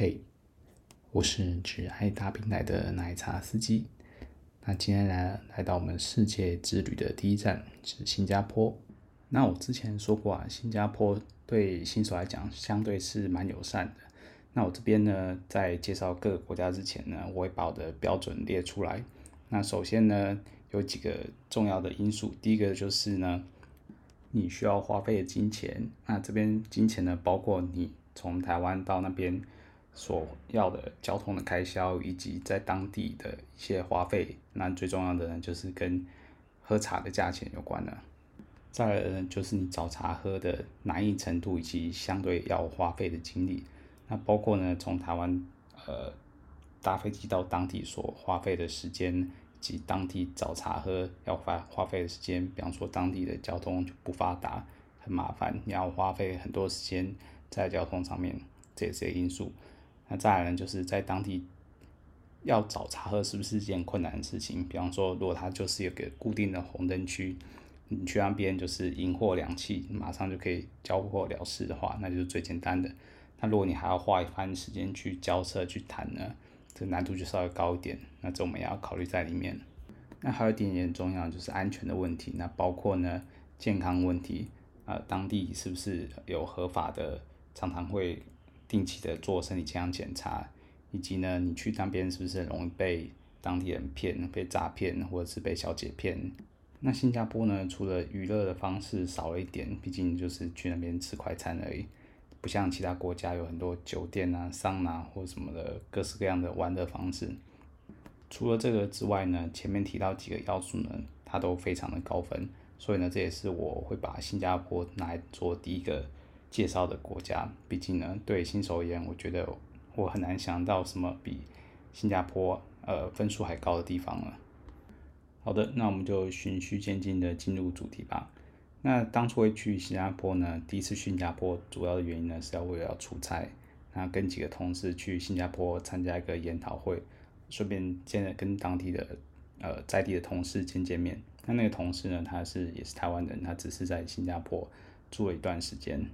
嘿我是只爱大冰奶的奶茶司机。那今天来来到我们世界之旅的第一站是新加坡。那我之前说过啊，新加坡对新手来讲相对是蛮友善的。那我这边呢，在介绍各个国家之前呢，我会把我的标准列出来。那首先呢，有几个重要的因素。第一个就是呢，你需要花费的金钱。那这边金钱呢，包括你从台湾到那边。所要的交通的开销，以及在当地的一些花费，那最重要的呢，就是跟喝茶的价钱有关的。再来呢，就是你找茶喝的难易程度，以及相对要花费的精力。那包括呢，从台湾呃搭飞机到当地所花费的时间，以及当地找茶喝要花花费的时间。比方说，当地的交通就不发达，很麻烦，你要花费很多时间在交通上面，这些因素。那再来呢，就是在当地要找茶喝，是不是一件困难的事情？比方说，如果它就是有个固定的红灯区，你去那边就是银货两訖，马上就可以交货了事的话，那就是最简单的。那如果你还要花一番时间去交涉去谈呢，这难度就稍微高一点。那这我们也要考虑在里面。那还有一点也很重要，就是安全的问题。那包括呢，健康问题，呃，当地是不是有合法的，常常会。定期的做身体健康检查，以及呢，你去那边是不是容易被当地人骗、被诈骗，或者是被小姐骗？那新加坡呢，除了娱乐的方式少了一点，毕竟就是去那边吃快餐而已，不像其他国家有很多酒店啊、桑拿或什么的各式各样的玩乐方式。除了这个之外呢，前面提到几个要素呢，它都非常的高分，所以呢，这也是我会把新加坡拿来做第一个。介绍的国家，毕竟呢，对新手而言，我觉得我很难想到什么比新加坡呃分数还高的地方了。好的，那我们就循序渐进的进入主题吧。那当初会去新加坡呢，第一次去新加坡主要的原因呢是要为了要出差，那跟几个同事去新加坡参加一个研讨会，顺便见了跟当地的呃在地的同事见见面。那那个同事呢，他是也是台湾人，他只是在新加坡住了一段时间。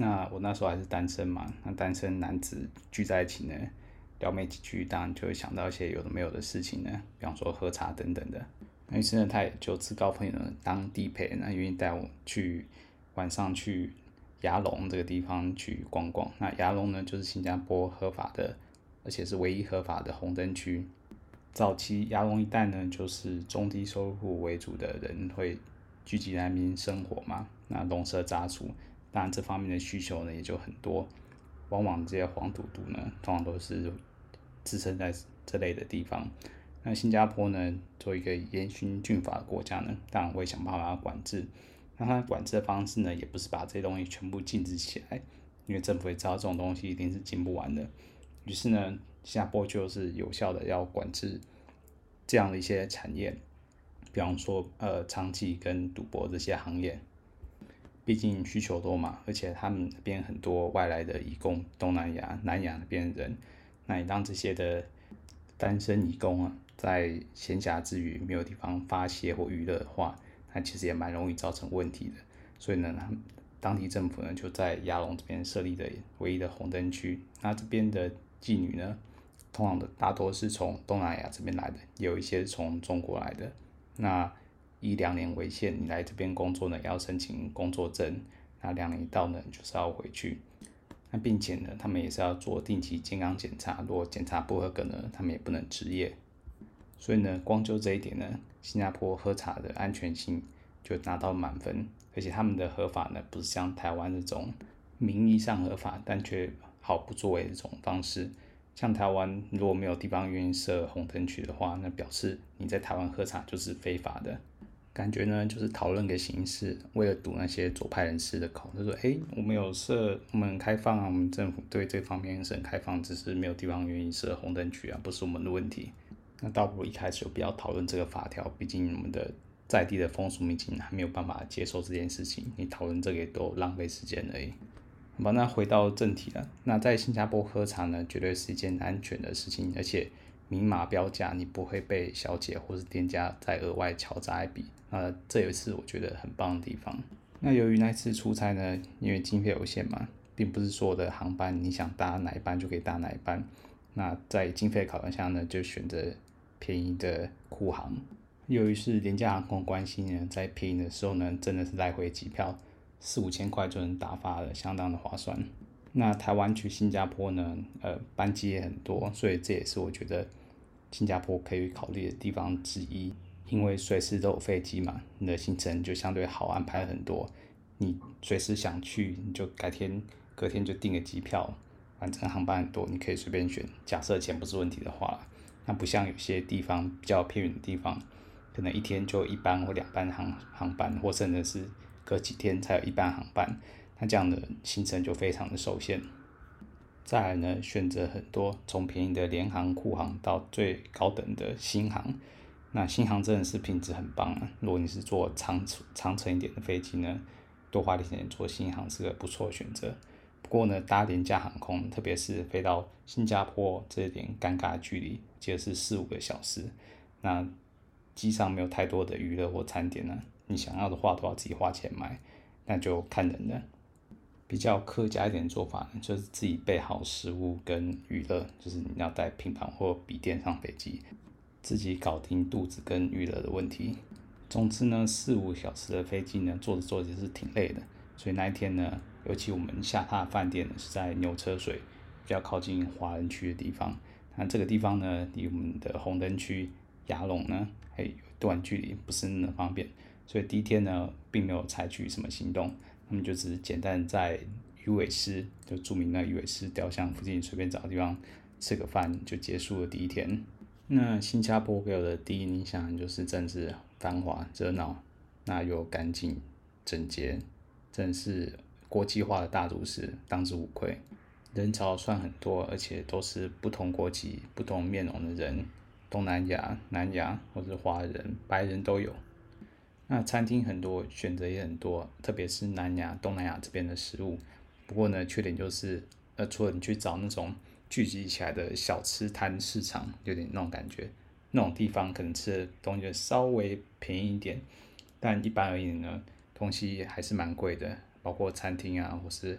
那我那时候还是单身嘛，那单身男子聚在一起呢，聊没几句，当然就会想到一些有的没有的事情呢，比方说喝茶等等的。那于是呢，他也就自告奋勇的当地陪，那愿意带我去晚上去牙龙这个地方去逛逛。那牙龙呢，就是新加坡合法的，而且是唯一合法的红灯区。早期牙龙一带呢，就是中低收入户为主的人会聚集在那边生活嘛，那龙蛇杂处。当然，这方面的需求呢也就很多，往往这些黄赌毒呢，通常都是滋生在这类的地方。那新加坡呢，作为一个严刑峻法的国家呢，当然会想办法管制。那它管制的方式呢，也不是把这些东西全部禁止起来，因为政府也知道这种东西一定是禁不完的。于是呢，新加坡就是有效的要管制这样的一些产业，比方说呃，娼妓跟赌博这些行业。毕竟需求多嘛，而且他们那边很多外来的移工，东南亚、南亚那边人，那你让这些的单身移工啊，在闲暇之余没有地方发泄或娱乐的话，那其实也蛮容易造成问题的。所以呢，他们当地政府呢就在亚龙这边设立的唯一的红灯区。那这边的妓女呢，通常的大多是从东南亚这边来的，有一些从中国来的。那以两年为限，你来这边工作呢，要申请工作证。那两年一到呢，就是要回去。那并且呢，他们也是要做定期健康检查，如果检查不合格呢，他们也不能执业。所以呢，光就这一点呢，新加坡喝茶的安全性就拿到满分。而且他们的合法呢，不是像台湾这种名义上合法，但却毫不作为的这种方式。像台湾如果没有地方愿意设红灯区的话，那表示你在台湾喝茶就是非法的。感觉呢，就是讨论个形式，为了堵那些左派人士的口，他说：“哎，我们有设，我们很开放啊，我们政府对这方面是很开放，只是没有地方愿意设红灯区啊，不是我们的问题。那倒不如一开始就不要讨论这个法条，毕竟我们的在地的风俗民情还没有办法接受这件事情，你讨论这个也都浪费时间而已。好吧，那回到正题了，那在新加坡喝茶呢，绝对是一件安全的事情，而且。”明码标价，你不会被小姐或是店家再额外敲诈一笔。那这也是我觉得很棒的地方。那由于那次出差呢，因为经费有限嘛，并不是所有的航班你想搭哪一班就可以搭哪一班。那在经费考量下呢，就选择便宜的库航。由于是廉价航空关系呢，在便宜的时候呢，真的是来回机票四五千块就能打发了，相当的划算。那台湾去新加坡呢，呃，班机也很多，所以这也是我觉得新加坡可以考虑的地方之一。因为随时都有飞机嘛，你的行程就相对好安排很多。你随时想去，你就改天、隔天就订个机票，反正航班很多，你可以随便选。假设钱不是问题的话，那不像有些地方比较偏远的地方，可能一天就一班或两班航航班，或甚至是隔几天才有一班航班，那这样的行程就非常的受限。再来呢，选择很多，从便宜的联航、库航到最高等的新航。那新航真的是品质很棒啊！如果你是坐长长程一点的飞机呢，多花点钱坐新航是个不错的选择。不过呢，搭廉价航空，特别是飞到新加坡这一点尴尬距离，记得是四五个小时。那机上没有太多的娱乐或餐点呢，你想要的话都要自己花钱买，那就看人了。比较客家一点做法呢，就是自己备好食物跟娱乐，就是你要带平板或笔电上飞机。自己搞定肚子跟娱乐的问题。总之呢，四五小时的飞机呢，坐着坐着是挺累的。所以那一天呢，尤其我们下榻饭店是在牛车水，比较靠近华人区的地方。那这个地方呢，离我们的红灯区亚龙呢还有一段距离，不是那么方便。所以第一天呢，并没有采取什么行动，那么就只是简单在鱼尾狮，就著名的鱼尾狮雕像附近随便找个地方吃个饭，就结束了第一天。那新加坡给我的第一印象就是政治繁华热闹，那又干净整洁，真是国际化的大都市，当之无愧。人潮算很多，而且都是不同国籍、不同面容的人，东南亚、南亚或者华人、白人都有。那餐厅很多，选择也很多，特别是南亚、东南亚这边的食物。不过呢，缺点就是，呃，除了你去找那种。聚集起来的小吃摊市场，有点那种感觉。那种地方可能吃的东西稍微便宜一点，但一般而言呢，东西还是蛮贵的，包括餐厅啊，或是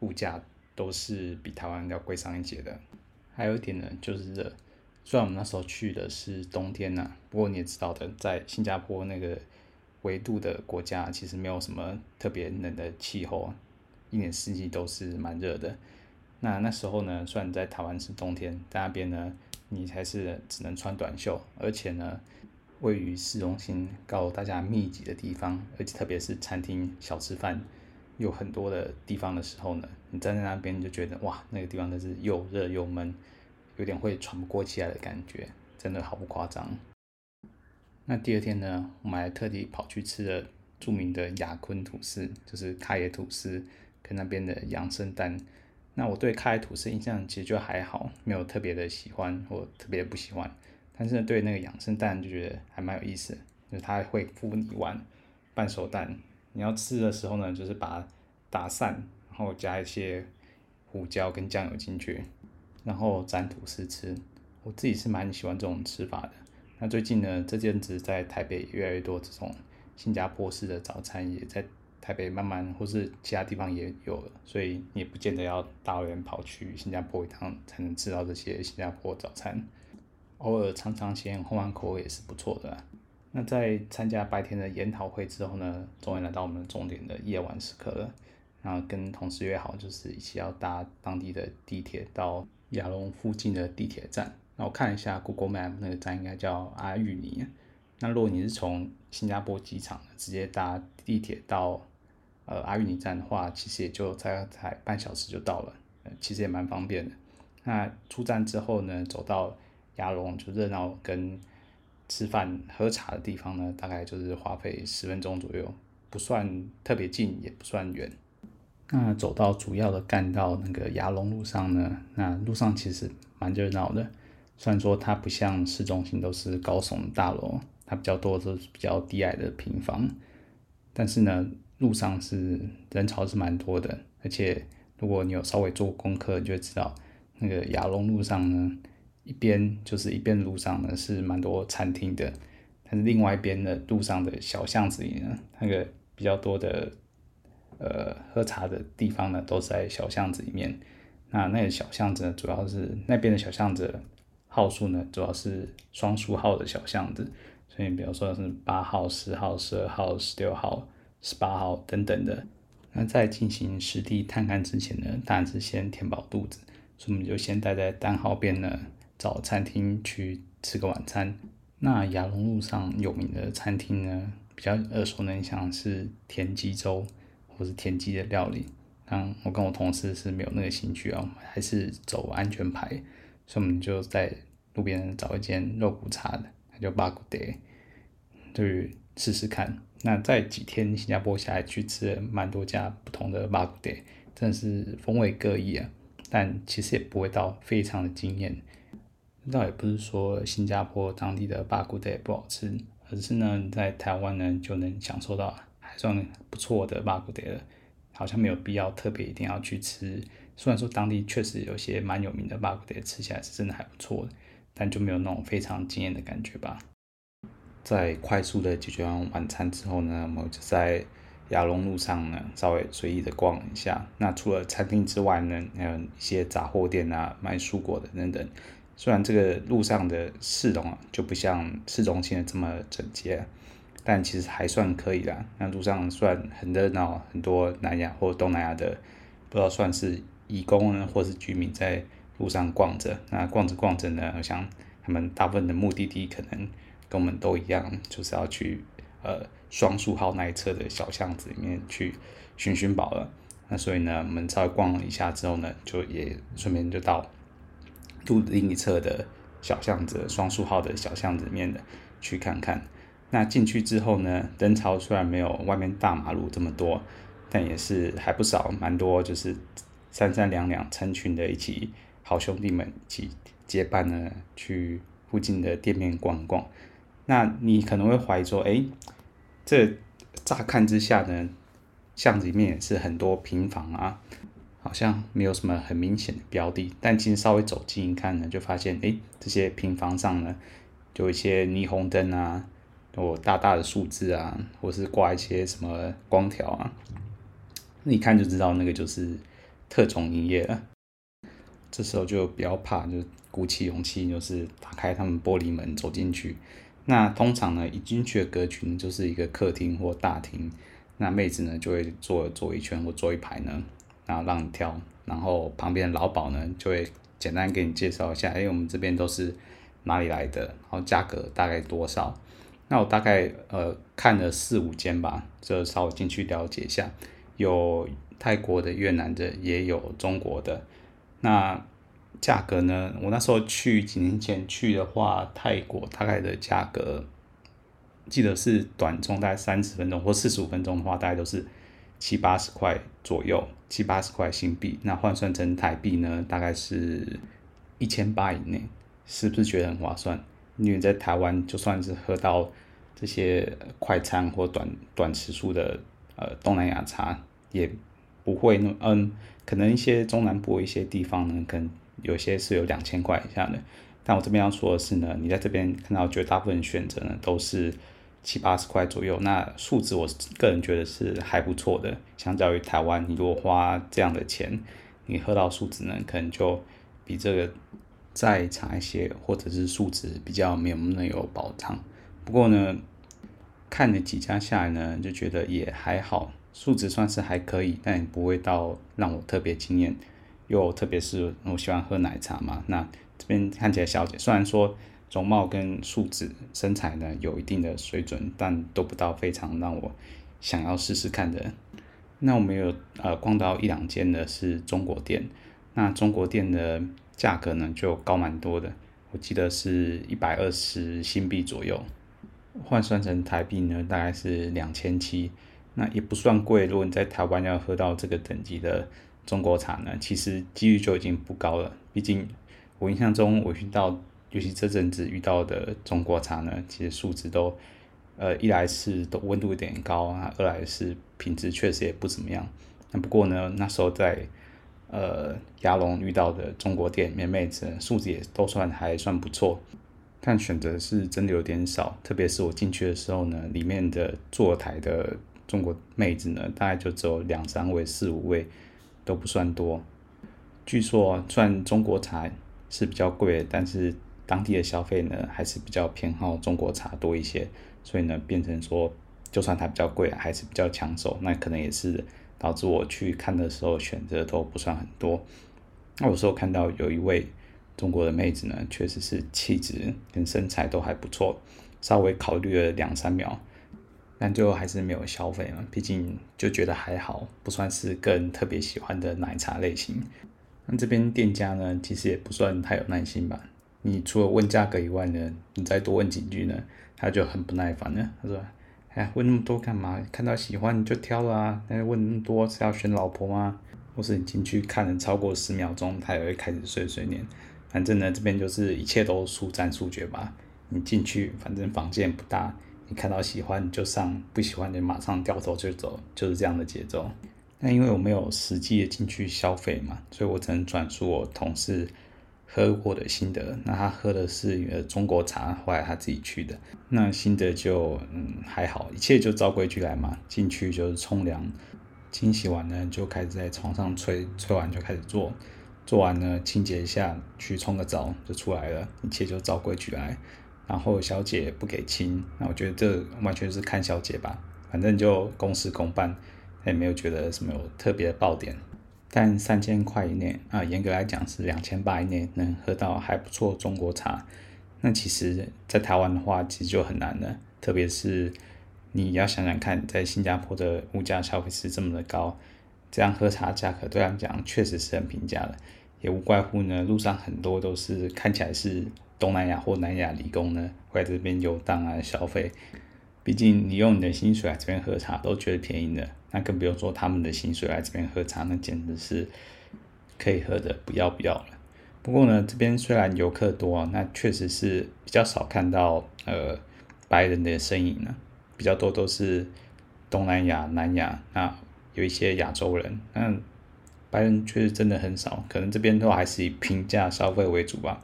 物价都是比台湾要贵上一截的。还有一点呢，就是热。虽然我们那时候去的是冬天呐、不过你也知道的，在新加坡那个纬度的国家，其实没有什么特别冷的气候，一年四季都是蛮热的。那那时候呢，虽然在台湾是冬天，在那边呢，你还是只能穿短袖，而且呢，位于市中心高大家密集的地方，而且特别是餐厅小吃饭有很多的地方的时候呢，你站在那边就觉得哇，那个地方真是又热又闷，有点会喘不过气来的感觉，真的毫不夸张。那第二天呢，我们还特地跑去吃了著名的雅坤吐司，就是卡椰吐司跟那边的养生蛋。那我对卡椰吐司印象其实就还好，没有特别的喜欢或特别不喜欢。但是对那个养生蛋就觉得还蛮有意思，就是它会敷你一碗半熟蛋，你要吃的时候呢，就是把它打散，然后加一些胡椒跟酱油进去，然后沾吐司吃。我自己是蛮喜欢这种吃法的。那最近呢，这阵子在台北越来越多这种新加坡式的早餐也在。台北慢慢，或是其他地方也有了，所以也不见得要大老远跑去新加坡一趟才能吃到这些新加坡早餐。偶尔尝尝鲜，换换口味也是不错的。那在参加白天的研讨会之后呢，终于来到我们终点的夜晚时刻了。然后跟同事约好，就是一起要搭当地的地铁到亚龙附近的地铁站。那我看一下 Google Map，那个站应该叫阿育尼。那如果你是从新加坡机场直接搭地铁到呃，阿育尼站的话，其实也就才才半小时就到了，呃，其实也蛮方便的。那出站之后呢，走到亚龙就热闹跟吃饭喝茶的地方呢，大概就是花费十分钟左右，不算特别近，也不算远。那走到主要的干道那个亚龙路上呢，那路上其实蛮热闹的。虽然说它不像市中心都是高耸大楼，它比较多都是比较低矮的平房，但是呢。路上是人潮是蛮多的，而且如果你有稍微做功课，你就会知道那个亚龙路上呢，一边就是一边路上呢是蛮多餐厅的，但是另外一边的路上的小巷子里呢，那个比较多的呃喝茶的地方呢，都是在小巷子里面。那那个小巷子呢，主要是那边的小巷子号数呢，主要是双数号的小巷子，所以比如说是八号、十号、十二号、十六号、十八号等等的。那在进行实地探勘之前呢，当然是先填饱肚子，所以我们就先待在单号边呢，找餐厅去吃个晚餐。那雅隆路上有名的餐厅呢，比较耳熟能详是田鸡粥或是田鸡的料理。但我跟我同事是没有那个兴趣啊，还是走安全牌，所以我们就在路边找一间肉骨茶的，那就巴古德，就试试看。那在几天新加坡下来，去吃了蛮多家不同的巴古德，真的是风味各异啊。但其实也不会到非常的惊艳。倒也不是说新加坡当地的巴古德不好吃，而是呢在台湾呢就能享受到还算不错的巴古德了，好像没有必要特别一定要去吃。虽然说当地确实有些蛮有名的巴古德，吃起来是真的还不错的，但就没有那种非常惊艳的感觉吧。在快速的解决完晚餐之后呢，我们就在亚龙路上呢稍微随意的逛一下。那除了餐厅之外呢，还有一些杂货店啊，卖蔬果的等等。虽然这个路上的市容啊就不像市中心的这么整洁，但其实还算可以啦。那路上算很热闹，很多南亚或东南亚的，不知道算是义工呢，或是居民在路上逛着。那逛着逛着呢，好像他们大部分的目的地可能。跟我们都一样，就是要去呃双数号那一侧的小巷子里面去寻寻宝了。那所以呢，我们稍微逛了一下之后呢，就也顺便就到路另一侧的小巷子，双数号的小巷子里面的去看看。那进去之后呢，人潮虽然没有外面大马路这么多，但也是还不少，蛮多，就是三三两两成群的一起好兄弟们一起结伴呢去附近的店面逛逛。那你可能会怀疑说，哎，这乍看之下呢，巷子里面也是很多平房啊，好像没有什么很明显的标的。但其实稍微走近一看呢，就发现，哎，这些平房上呢，就有一些霓虹灯啊，有大大的数字啊，或是挂一些什么光条啊，那一看就知道那个就是特种营业了。这时候就不要怕，就鼓起勇气，就是打开他们玻璃门走进去。那通常呢，一进去的格局，就是一个客厅或大厅。那妹子呢，就会坐坐一圈或坐一排呢，然后让你挑。然后旁边的老鸨呢，就会简单给你介绍一下，哎，我们这边都是哪里来的，然后价格大概多少。那我大概呃看了四五间吧，就稍微进去了解一下，有泰国的、越南的，也有中国的。那价格呢？我那时候去几年前去的话，泰国大概的价格，记得是短中大概三十分钟或四十五分钟的话，大概都是七八十块左右，七八十块新币。那换算成台币呢，大概是一千八以内，是不是觉得很划算？因为在台湾就算是喝到这些快餐或短短时数的呃东南亚茶，也不会那嗯，可能一些中南部一些地方呢，可能。有些是有两千块以下的，但我这边要说的是呢，你在这边看到绝大部分选择呢都是七八十块左右，那数值我个人觉得是还不错的。相较于台湾，你如果花这样的钱，你喝到数值呢，可能就比这个再差一些，或者是数值比较没有那么有保障。不过呢，看了几家下来呢，就觉得也还好，数值算是还可以，但也不会到让我特别惊艳。又特别是我喜欢喝奶茶嘛，那这边看起来小姐虽然说容貌跟素质身材呢有一定的水准，但都不到非常让我想要试试看的。那我们有呃逛到一两间的是中国店，那中国店的价格呢就高蛮多的，我记得是一百二十新币左右，换算成台币呢大概是两千七，那也不算贵。如果你在台湾要喝到这个等级的。中国茶呢，其实几率就已经不高了。毕竟我印象中，我遇到，尤其这阵子遇到的中国茶呢，其实素质都，呃，一来是都温度有点高啊，二来是品质确实也不怎么样。那不过呢，那时候在呃雅隆遇到的中国店里面妹子素质也都算还算不错，但选择是真的有点少。特别是我进去的时候呢，里面的坐台的中国妹子呢，大概就只有两三位、四五位，都不算多。据说，虽然中国茶是比较贵，但是当地的消费呢，还是比较偏好中国茶多一些。所以呢，变成说，就算它比较贵，还是比较抢手。那可能也是导致我去看的时候选择都不算很多。那有时候看到有一位中国的妹子呢，确实是气质跟身材都还不错，稍微考虑了两三秒，但最后还是没有消费嘛。毕竟就觉得还好，不算是个人特别喜欢的奶茶类型。那这边店家呢，其实也不算太有耐心吧。你除了问价格以外呢，你再多问几句呢，他就很不耐烦了。他说：“哎，问那么多干嘛？看到喜欢你就挑了啊！那问那么多是要选老婆吗？或是你进去看了超过十秒钟，他也会开始碎碎念。反正呢，这边就是一切都速战速决吧。你进去，反正房间不大，看到喜欢就上，不喜欢就马上掉头就走，就是这样的节奏。”那因为我没有实际的进去消费嘛，所以我只能转述我同事喝过的心得。那他喝的是呃中国茶，后来他自己去的。那心得就嗯还好，一切就照规矩来嘛。进去就是冲凉，清洗完呢就开始在床上吹，吹完就开始做，做完呢清洁一下，去冲个澡就出来了，一切就照规矩来。然后小姐不给亲，那我觉得这完全是看小姐吧，反正就公事公办。也没有觉得什么有特别的爆点，但三千块以内啊，严格来讲是两千八以内能喝到还不错中国茶，那其实，在台湾的话其实就很难了，特别是你要想想看，在新加坡的物价消费是这么的高，这样喝茶价格对他们讲确实是很平价的，也无怪乎呢，路上很多都是看起来是东南亚或南亚理工呢，会在这边游荡啊消费。毕竟你用你的薪水来这边喝茶都觉得便宜的，那更不用说他们的薪水来这边喝茶，那简直是可以喝的不要不要了。不过呢，这边虽然游客多，那确实是比较少看到呃白人的身影呢，比较多都是东南亚、南亚，那有一些亚洲人，那白人确实真的很少，可能这边都还是以平价消费为主吧。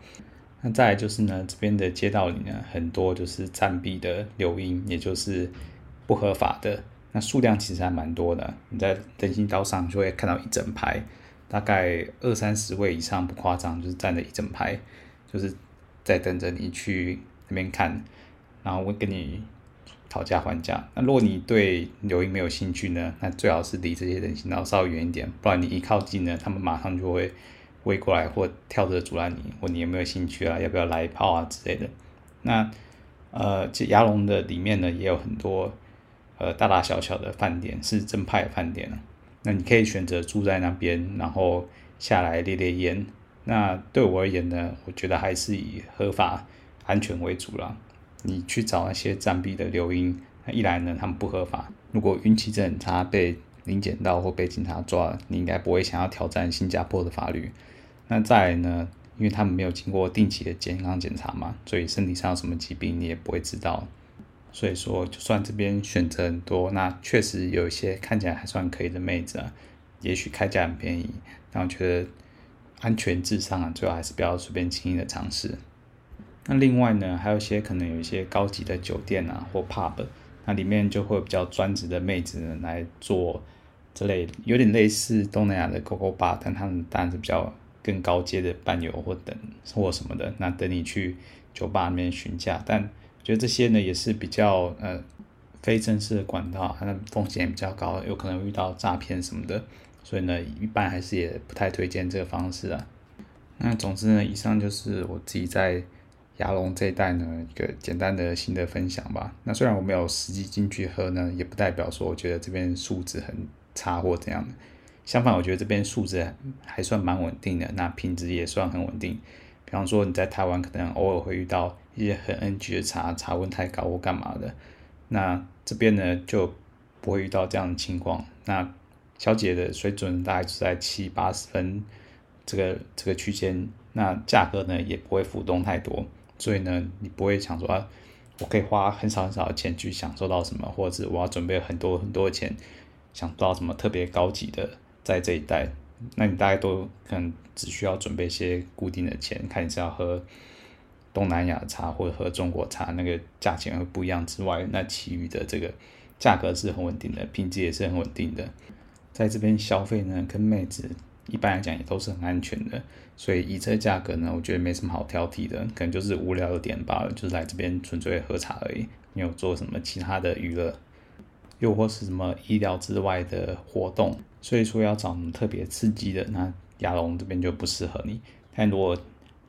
再就是呢，这边的街道里呢，很多就是暂避的流莺，也就是不合法的。那数量其实还蛮多的。你在人行道上就会看到一整排，大概二三十位以上，不夸张，就是站了一整排，就是在等着你去那边看，然后会跟你讨价还价。那如果你对流莺没有兴趣呢，那最好是离这些人行道稍微远一点，不然你一靠近呢，他们马上就会。围过来或跳着阻拦你，问你有没有兴趣啊？要不要来一泡啊之类的。那呃，这牙龙的里面呢，也有很多呃大大小小的饭店，是正派饭店。那你可以选择住在那边，然后下来烈烈烟。那对我而言呢，我觉得还是以合法、安全为主啦。你去找那些暂避的流莺，一来呢，他们不合法。如果运气真的很差，被临检到或被警察抓，你应该不会想要挑战新加坡的法律。那再来呢，因为他们没有经过定期的健康检查嘛，所以身体上有什么疾病你也不会知道。所以说，就算这边选择很多，那确实有一些看起来还算可以的妹子啊，也许开价很便宜，但我觉得安全至上啊，最好还是不要随便轻易的尝试。那另外呢，还有一些可能有一些高级的酒店啊或 pub，那里面就会有比较专职的妹子呢来做这类，有点类似东南亚的 Gogo Bar，但他们当然是比较。更高阶的伴游或等或什么的，那等你去酒吧里面询价，但我觉得这些呢也是比较呃非正式的管道，它的风险比较高，有可能遇到诈骗什么的，所以呢一般还是也不太推荐这个方式啊。那总之呢，以上就是我自己在牙龙这一带呢一个简单的心得分享吧。那虽然我没有实际进去喝呢，也不代表说我觉得这边素质很差或怎样的。相反，我觉得这边素质还算蛮稳定的，那品质也算很稳定。比方说你在台湾可能偶尔会遇到一些很 NG 的茶，茶温太高或干嘛的，那这边呢就不会遇到这样的情况。那小姐的水准大概是在七八十分这个这个区间，那价格呢也不会浮动太多，所以呢你不会想说啊，我可以花很少很少的钱去享受到什么，或者是我要准备很多很多的钱想到什么特别高级的。在这一带，那你大概都可能只需要准备一些固定的钱，看你是要喝东南亚茶或者喝中国茶，那个价钱会不一样之外，那其余的这个价格是很稳定的，品质也是很稳定的。在这边消费呢，跟妹子一般来讲也都是很安全的，所以以这价格呢，我觉得没什么好挑剔的，可能就是无聊的点罢了，就是来这边纯粹喝茶而已，没有做什么其他的娱乐，又或是什么意料之外的活动。所以说要找特别刺激的，那亚龙这边就不适合你。但如果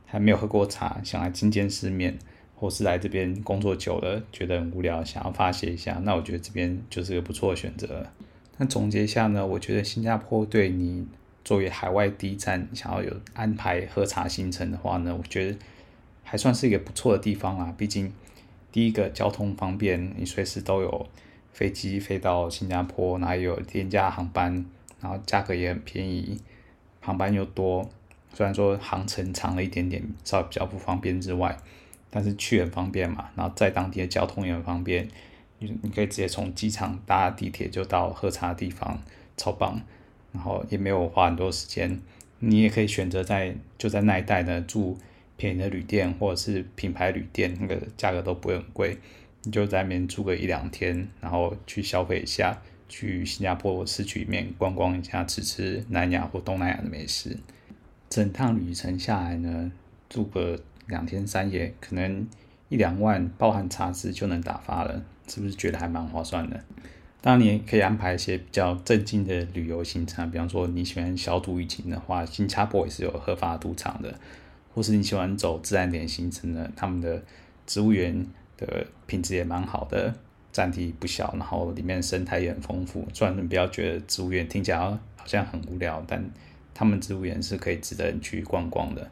还没有喝过茶，想来见见世面，或是来这边工作久了觉得很无聊，想要发泄一下，那我觉得这边就是个不错的选择。那总结一下呢，我觉得新加坡对你作为海外第一站，想要有安排喝茶行程的话呢，我觉得还算是一个不错的地方啊。毕竟第一个交通方便，你随时都有飞机飞到新加坡，然后有廉价航班，然后价格也很便宜，航班又多。虽然说航程长了一点点，稍微比较不方便之外，但是去很方便嘛。然后在当地的交通也很方便。你你可以直接从机场搭地铁就到喝茶的地方，超棒。然后也没有花很多时间，你也可以选择在就在那一带呢住便宜的旅店或者是品牌旅店，那个价格都不会很贵。你就在那边住个一两天，然后去消费一下，去新加坡市区里面逛逛一下，吃吃南亚或东南亚的美食。整趟旅程下来呢，住个两天三夜，可能一两万包含茶资就能打发了。是不是觉得还蛮划算的？当然，你也可以安排一些比较正经的旅游行程，比方说你喜欢小赌怡情的话，新加坡也是有合法赌场的；或是你喜欢走自然点行程的，他们的植物园的品质也蛮好的，占地不小，然后里面生态也很丰富。虽然你不要觉得植物园听起来好像很无聊，但他们植物园是可以值得你去逛逛的。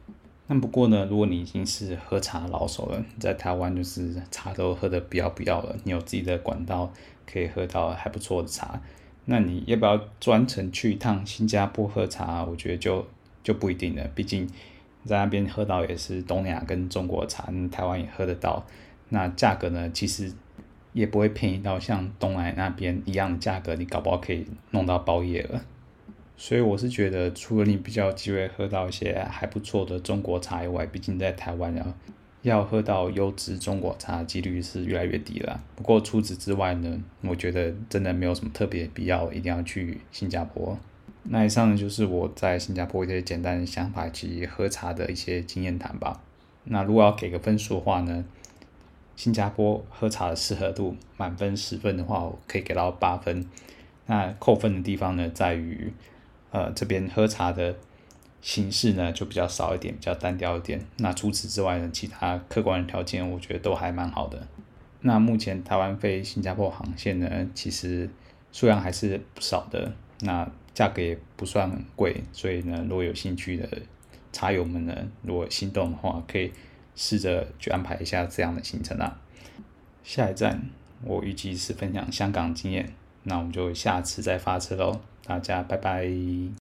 那不过呢，如果你已经是喝茶老手了，在台湾就是茶都喝得不要不要了，你有自己的管道可以喝到还不错的茶，那你要不要专程去一趟新加坡喝茶？我觉得就就不一定了，毕竟在那边喝到也是东南亚跟中国茶，台湾也喝得到，那价格呢，其实也不会便宜到像东南亚那边一样的价格，你搞不好可以弄到包夜了。所以我是觉得，除了你比较有机会喝到一些还不错的中国茶以外，毕竟在台湾要要喝到优质中国茶的几率是越来越低了。不过除此之外呢，我觉得真的没有什么特别必要一定要去新加坡。那以上就是我在新加坡一些简单的想法及喝茶的一些经验谈吧。那如果要给个分数的话呢，新加坡喝茶的适合度满分十分的话，我可以给到八分。那扣分的地方呢，在于。呃，这边喝茶的形式呢，就比较少一点，比较单调一点。那除此之外呢，其他客观的条件，我觉得都还蛮好的。那目前台湾飞新加坡航线呢，其实数量还是不少的，那价格也不算很贵，所以呢，如果有兴趣的茶友们呢，如果心动的话，可以试着去安排一下这样的行程啊。下一站我预计是分享香港经验，那我们就下次再发车喽。大家拜拜。